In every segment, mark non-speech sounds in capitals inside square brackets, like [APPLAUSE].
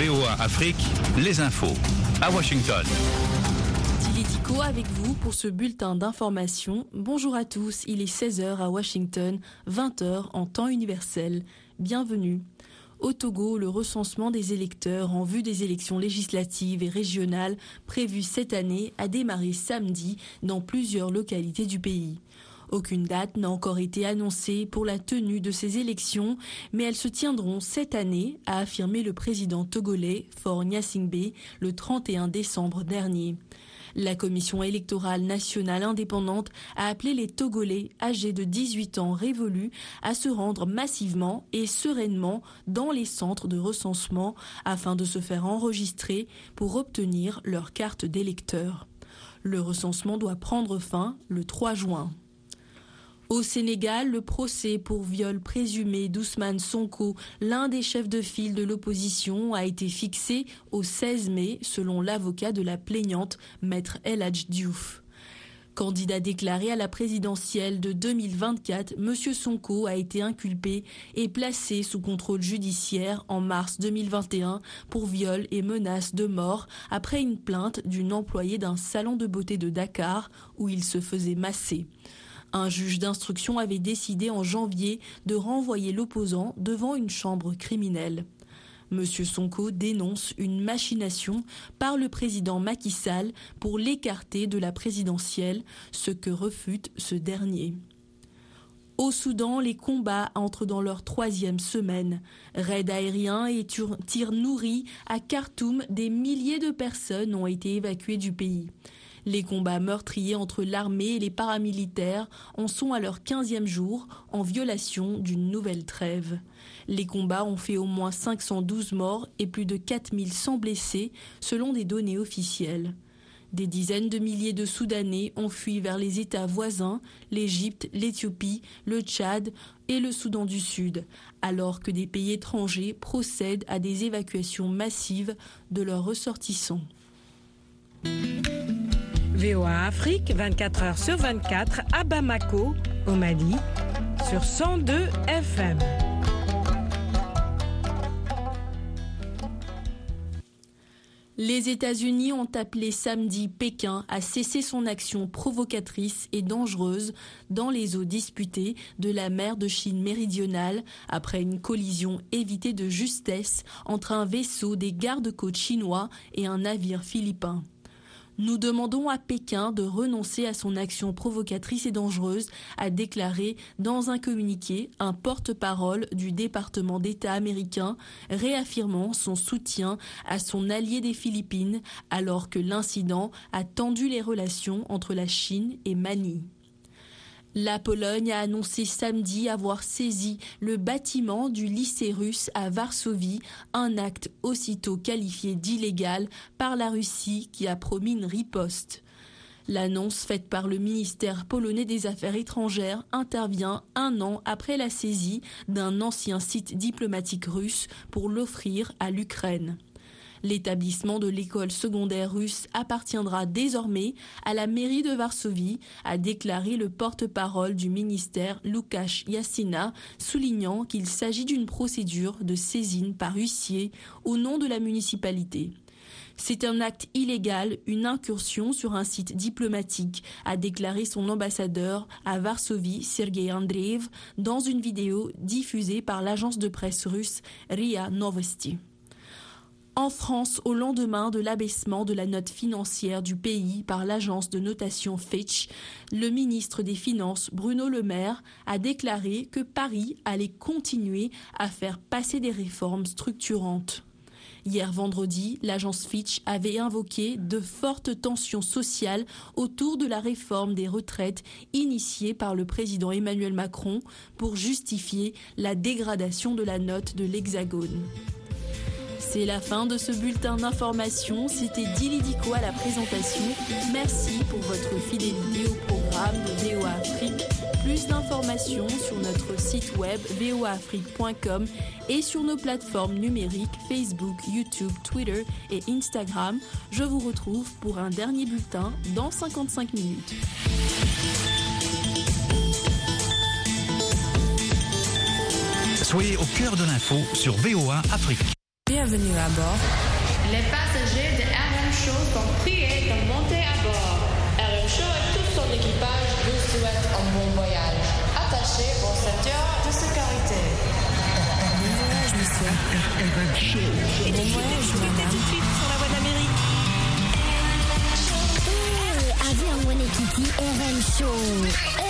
VOA Afrique, les infos. À Washington. Tilitico avec vous pour ce bulletin d'information. Bonjour à tous, il est 16h à Washington, 20h en temps universel. Bienvenue. Au Togo, le recensement des électeurs en vue des élections législatives et régionales prévues cette année a démarré samedi dans plusieurs localités du pays. Aucune date n'a encore été annoncée pour la tenue de ces élections, mais elles se tiendront cette année, a affirmé le président togolais Faure Gnassingbé le 31 décembre dernier. La Commission électorale nationale indépendante a appelé les Togolais âgés de 18 ans révolus à se rendre massivement et sereinement dans les centres de recensement afin de se faire enregistrer pour obtenir leur carte d'électeur. Le recensement doit prendre fin le 3 juin. Au Sénégal, le procès pour viol présumé d'Ousmane Sonko, l'un des chefs de file de l'opposition, a été fixé au 16 mai, selon l'avocat de la plaignante, maître El Hadj Diouf. Candidat déclaré à la présidentielle de 2024, M. Sonko a été inculpé et placé sous contrôle judiciaire en mars 2021 pour viol et menace de mort après une plainte d'une employée d'un salon de beauté de Dakar où il se faisait masser. Un juge d'instruction avait décidé en janvier de renvoyer l'opposant devant une chambre criminelle. Monsieur Sonko dénonce une machination par le président Macky Sall pour l'écarter de la présidentielle, ce que refute ce dernier. Au Soudan, les combats entrent dans leur troisième semaine. Raids aériens et tirs nourris à Khartoum, des milliers de personnes ont été évacuées du pays. Les combats meurtriers entre l'armée et les paramilitaires en sont à leur 15e jour, en violation d'une nouvelle trêve. Les combats ont fait au moins 512 morts et plus de 4100 blessés, selon des données officielles. Des dizaines de milliers de Soudanais ont fui vers les États voisins, l'Égypte, l'Éthiopie, le Tchad et le Soudan du Sud, alors que des pays étrangers procèdent à des évacuations massives de leurs ressortissants. VOA Afrique, 24 heures sur 24, à Bamako, au Mali, sur 102 FM. Les États-Unis ont appelé samedi Pékin à cesser son action provocatrice et dangereuse dans les eaux disputées de la mer de Chine méridionale après une collision évitée de justesse entre un vaisseau des gardes-côtes chinois et un navire philippin. Nous demandons à Pékin de renoncer à son action provocatrice et dangereuse, a déclaré dans un communiqué un porte-parole du département d'État américain, réaffirmant son soutien à son allié des Philippines alors que l'incident a tendu les relations entre la Chine et Manille. La Pologne a annoncé samedi avoir saisi le bâtiment du lycée russe à Varsovie, un acte aussitôt qualifié d'illégal par la Russie qui a promis une riposte. L'annonce faite par le ministère polonais des Affaires étrangères intervient un an après la saisie d'un ancien site diplomatique russe pour l'offrir à l'Ukraine. L'établissement de l'école secondaire russe appartiendra désormais à la mairie de Varsovie, a déclaré le porte-parole du ministère Lukasz Yassina, soulignant qu'il s'agit d'une procédure de saisine par huissier au nom de la municipalité. C'est un acte illégal, une incursion sur un site diplomatique, a déclaré son ambassadeur à Varsovie, Sergei Andreev, dans une vidéo diffusée par l'agence de presse russe RIA Novosti. En France, au lendemain de l'abaissement de la note financière du pays par l'agence de notation Fitch, le ministre des Finances, Bruno Le Maire, a déclaré que Paris allait continuer à faire passer des réformes structurantes. Hier vendredi, l'agence Fitch avait invoqué de fortes tensions sociales autour de la réforme des retraites initiée par le président Emmanuel Macron pour justifier la dégradation de la note de l'Hexagone. C'est la fin de ce bulletin d'information. C'était Dilidico à la présentation. Merci pour votre fidélité au programme de VOA Afrique. Plus d'informations sur notre site web voaafrique.com et sur nos plateformes numériques Facebook, YouTube, Twitter et Instagram. Je vous retrouve pour un dernier bulletin dans 55 minutes. Soyez au cœur de l'info sur VOA Afrique. Bienvenue à bord. Les passagers de RM Show sont priés de monter à bord. RM Show et tout son équipage vous souhaitent un bon voyage. Attachez vos ceintures de sécurité. Bon voyage, monsieur. Bon voyage, madame. Sur la voie d'Amérique. avion wene kiti RM show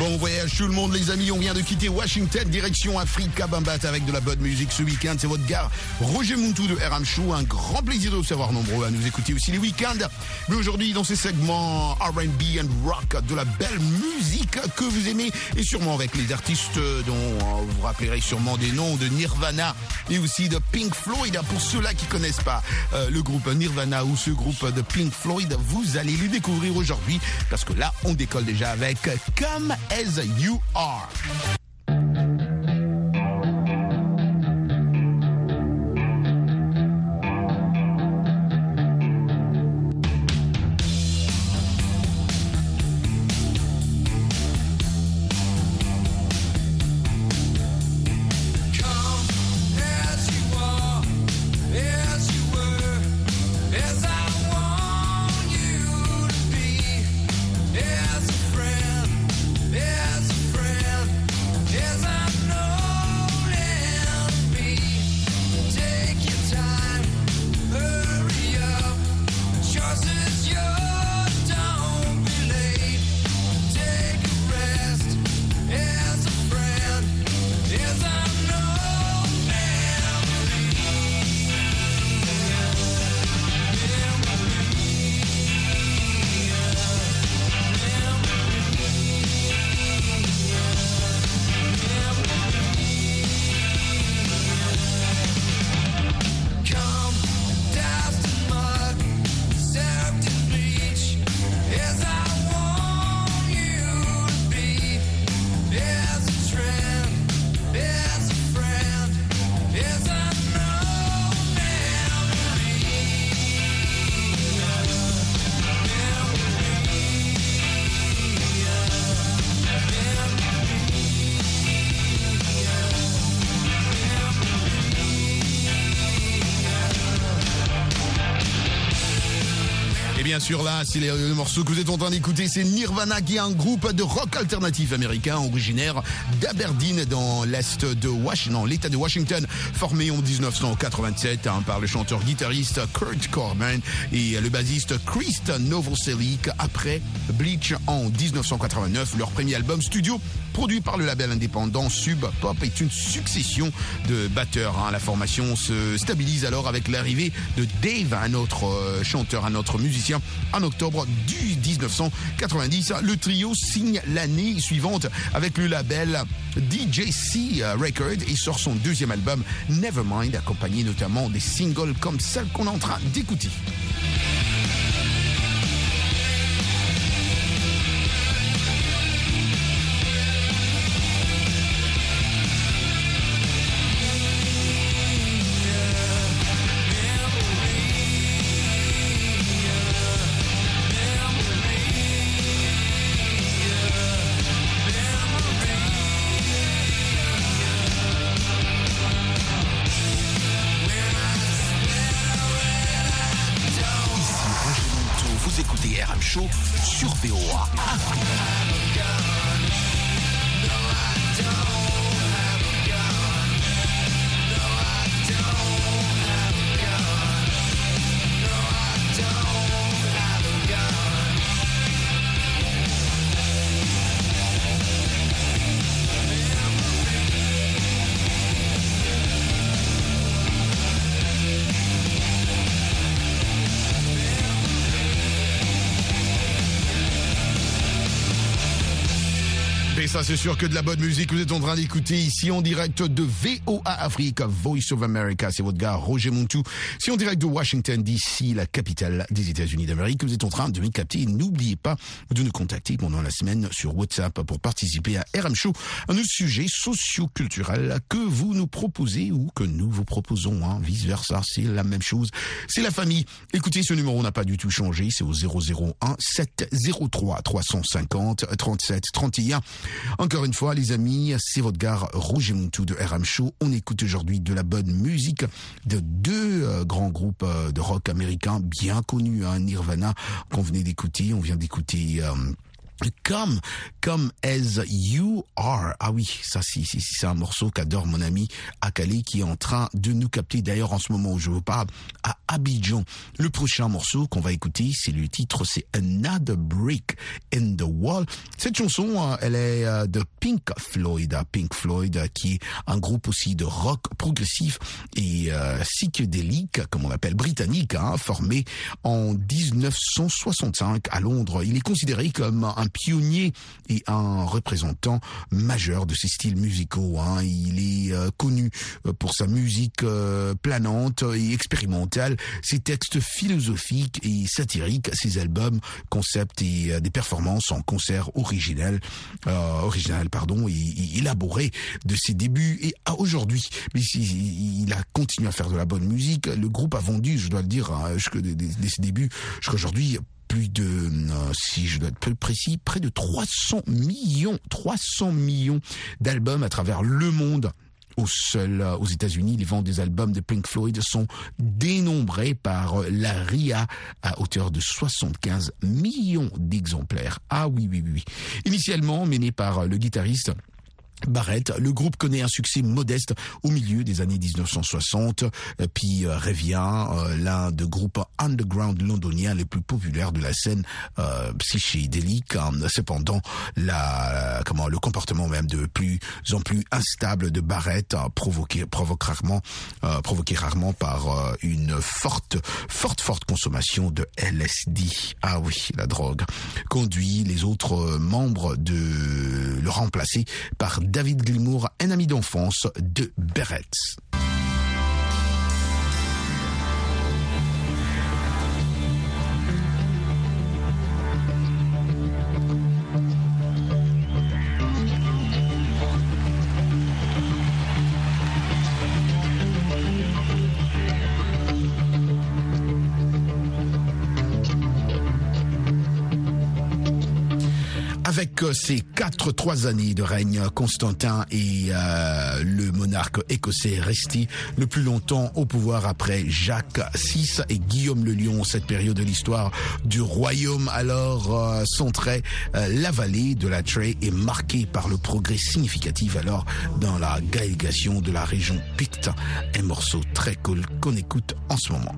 Bon voyage tout le monde les amis, on vient de quitter Washington, direction Africa Bambat avec de la bonne musique ce week-end. C'est votre gars Roger Muntu de RM Show, un grand plaisir de vous savoir nombreux à nous écouter aussi les week-ends. Mais aujourd'hui dans ces segments R&B and rock, de la belle musique que vous aimez et sûrement avec les artistes dont vous rappellerez sûrement des noms de Nirvana et aussi de Pink Floyd. Pour ceux-là qui connaissent pas euh, le groupe Nirvana ou ce groupe de Pink Floyd, vous allez le découvrir aujourd'hui parce que là on décolle déjà avec Come As You Are. Sûr là, c'est le, morceau que vous êtes en train d'écouter, c'est Nirvana qui est un groupe de rock alternatif américain originaire d'Aberdeen dans l'est de Washington, l'État de Washington, formé en 1987 hein, par le chanteur-guitariste Kurt Cobain et le bassiste Chris Novoselic après Bleach en 1989, leur premier album studio produit par le label indépendant Sub Pop est une succession de batteurs. hein. La formation se stabilise alors avec l'arrivée de Dave, un autre euh, chanteur, un autre musicien, en octobre du 1990. Le trio signe l'année suivante avec le label DJC Records et sort son deuxième album Nevermind, accompagné notamment des singles comme celle qu'on est en train d'écouter. Vous écoutez RM Show sur BOA c'est sûr que de la bonne musique vous êtes en train d'écouter ici en direct de VOA Afrique, Voice of America. C'est votre gars Roger Montou. Si en direct de Washington DC, la capitale des États-Unis d'Amérique, vous êtes en train de me capter. N'oubliez pas de nous contacter pendant la semaine sur WhatsApp pour participer à RM Show, un autre sujet socio-culturel que vous nous proposez ou que nous vous proposons. Hein. Vice versa, c'est la même chose. C'est la famille. Écoutez, ce numéro n'a pas du tout changé. C'est au 001 703 350 37 31. Encore une fois, les amis, c'est votre gare Rouge et Montou de RM Show. On écoute aujourd'hui de la bonne musique de deux euh, grands groupes euh, de rock américains bien connus, hein, Nirvana, qu'on venait d'écouter. On vient d'écouter... Euh, comme, comme as you are. Ah oui, ça c'est c'est un morceau qu'adore mon ami Akali qui est en train de nous capter d'ailleurs en ce moment où je vous parle à Abidjan. Le prochain morceau qu'on va écouter, c'est le titre, c'est Another Brick in the Wall. Cette chanson, euh, elle est euh, de Pink Floyd, Pink Floyd euh, qui est un groupe aussi de rock progressif et euh, psychédélique, comme on l'appelle, britannique, hein, formé en 1965 à Londres. Il est considéré comme un pionnier et un représentant majeur de ces styles musicaux. Hein. Il est euh, connu euh, pour sa musique euh, planante et expérimentale, ses textes philosophiques et satiriques, ses albums, concepts et des performances en concert original, original pardon, et, élaboré de ses débuts et à aujourd'hui. Mais il a continué à faire de la bonne musique. Le groupe a vendu, je dois le dire, hein, jusqu'à ses débuts, jusqu'à aujourd'hui, plus de, euh, si je dois être plus précis, près de 300 millions, 300 millions d'albums à travers le monde. Au seul, euh, aux États-Unis, les ventes des albums de Pink Floyd sont dénombrées par la RIA à hauteur de 75 millions d'exemplaires. Ah oui, oui, oui. Initialement mené par le guitariste Barrett, le groupe connaît un succès modeste au milieu des années 1960, euh, puis euh, revient euh, l'un des groupes underground londoniens les plus populaires de la scène euh, psychédélique. Cependant, la, comment, le comportement même de plus en plus instable de Barrett, provoqué, provoque rarement, euh, provoqué rarement par une forte, forte, forte consommation de LSD. Ah oui, la drogue conduit les autres membres de le remplacer par David Glimour, un ami d'enfance de Berets. Euh, ces quatre trois années de règne, Constantin est euh, le monarque écossais resté le plus longtemps au pouvoir après Jacques VI et Guillaume le Lion. Cette période de l'histoire du royaume alors euh, euh, la vallée de la Trey est marquée par le progrès significatif alors dans la gaélisation de la région Picte. Un morceau très cool qu'on écoute en ce moment.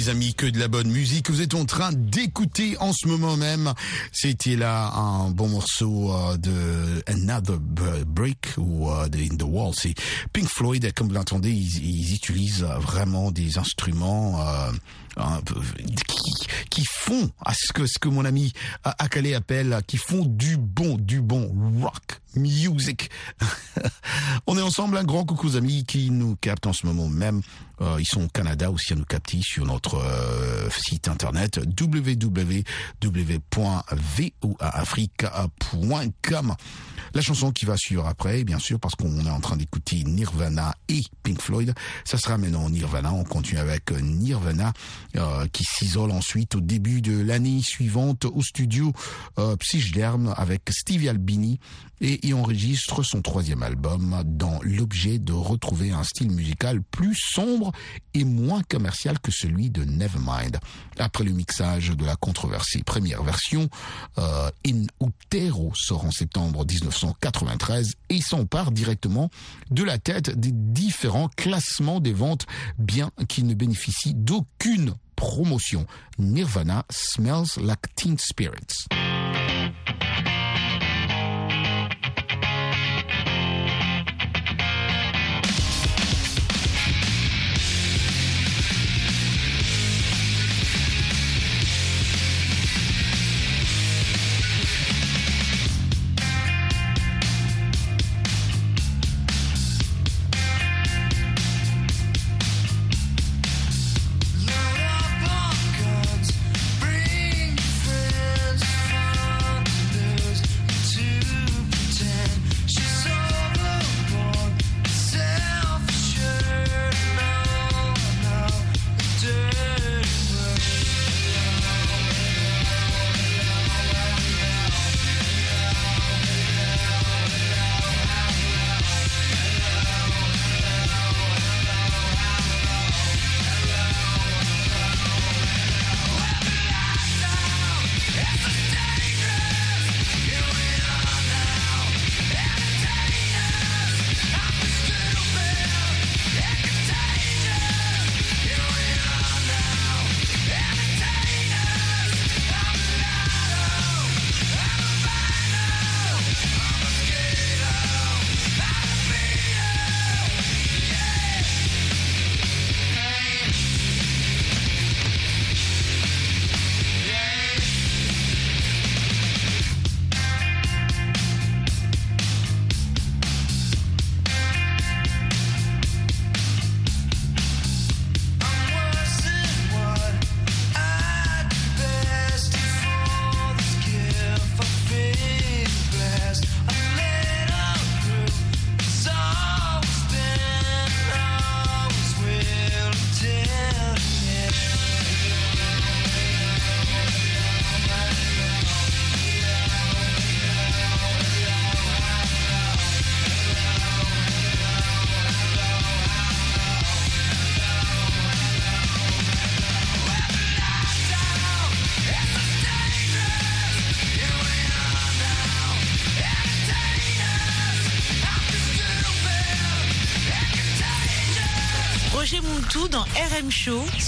Les amis, que de la bonne musique que vous êtes en train d'écouter en ce moment même. C'était là un bon morceau euh, de Another Break ou euh, de In the Wall. C'est Pink Floyd, comme vous l'entendez, ils, ils utilisent vraiment des instruments euh, peu- qui, qui font à ce que ce que mon ami Akale appelle, qui font du bon, du bon rock music. [LAUGHS] On est ensemble, un grand coucou aux amis qui nous captent en ce moment même. Euh, ils sont au Canada aussi à nous capter sur notre euh, site internet www.voaafrica.com. La chanson qui va suivre après, bien sûr, parce qu'on est en train d'écouter Nirvana et Pink Floyd. Ça sera maintenant Nirvana. On continue avec euh, Nirvana euh, qui s'isole ensuite au début de l'année suivante au studio euh, Psychderm avec Stevie Albini et il enregistre son troisième album dans l'objet de retrouver un style musical plus sombre et moins commercial que celui de Nevermind. Après le mixage de la controversée première version, euh, In Utero sort en septembre 1993 et s'empare directement de la tête des différents classements des ventes, bien qu'il ne bénéficie d'aucune promotion. Nirvana smells like teen spirits.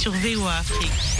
Sur VOA Afrique.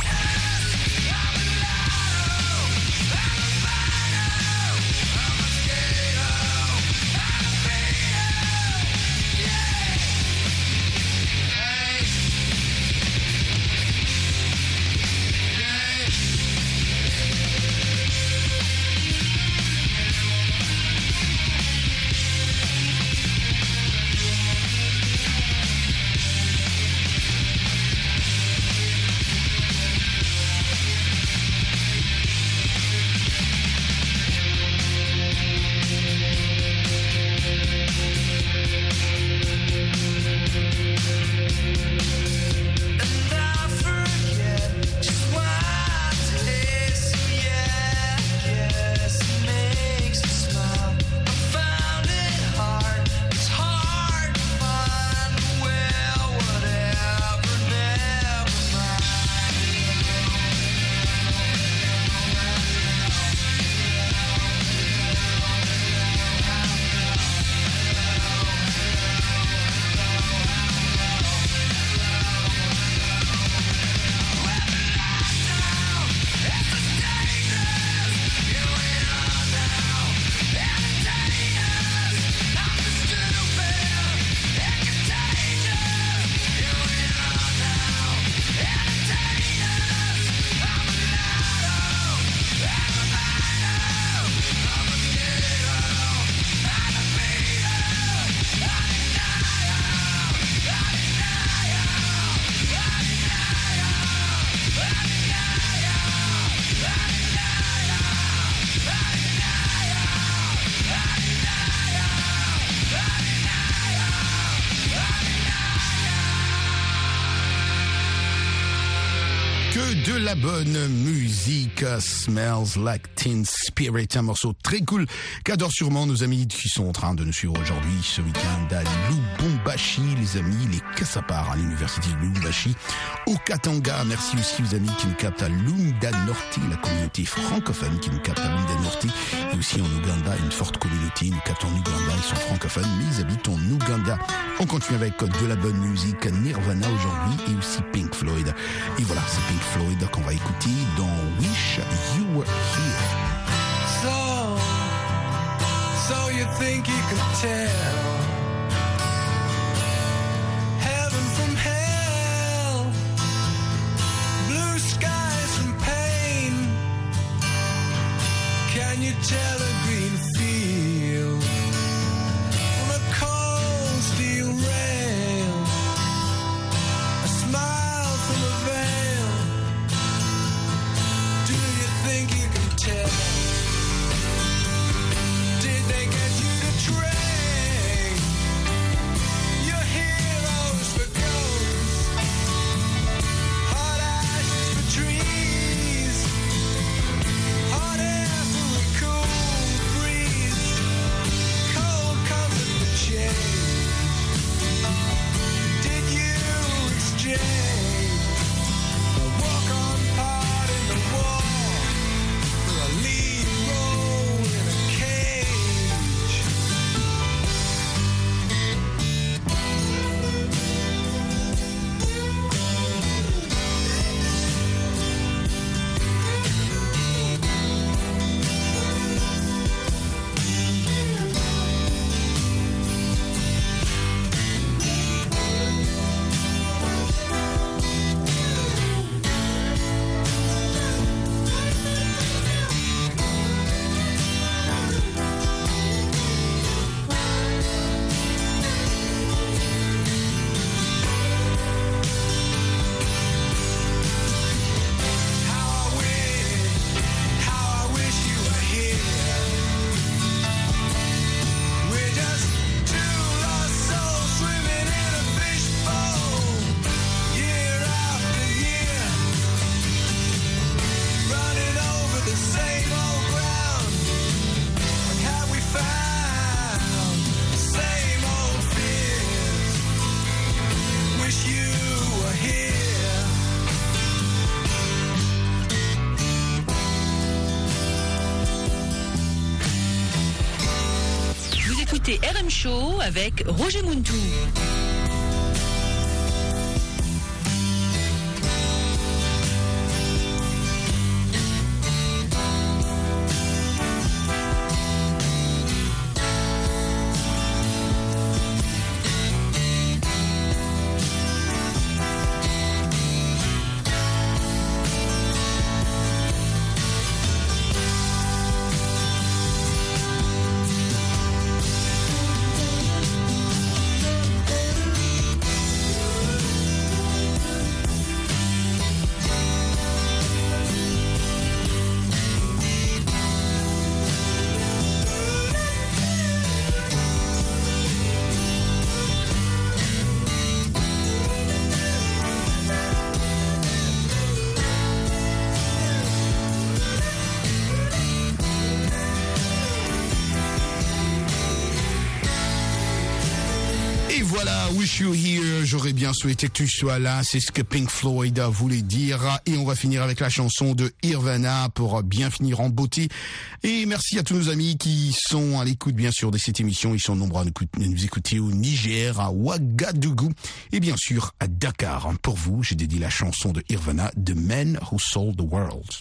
Smells like Teen Spirit, un morceau très cool qu'adorent sûrement nos amis qui sont en train de nous suivre aujourd'hui ce week-end à Lubumbashi, les amis, les Kassapar à l'université de Lubumbashi, au Katanga. Merci aussi aux amis qui nous captent à Lunda Norte, la communauté francophone qui nous capte à Lunda Norte, et aussi en Ouganda, une forte communauté, nous captent en Ouganda, ils sont francophones, mais ils habitent en Ouganda. On continue avec de la bonne musique, Nirvana aujourd'hui, et aussi Pink Floyd. Et voilà, c'est Pink Floyd qu'on va écouter dans Wish You Were Here. So, so you think you could tell Avec Roger Muntou. Wish You Here, j'aurais bien souhaité que tu sois là, c'est ce que Pink Floyd voulait dire. Et on va finir avec la chanson de Irvana pour bien finir en beauté. Et merci à tous nos amis qui sont à l'écoute bien sûr de cette émission. Ils sont nombreux à nous écouter- au Niger, à Ouagadougou et bien sûr à Dakar. Pour vous, j'ai dédié la chanson de Irvana, The Man Who Sold the World.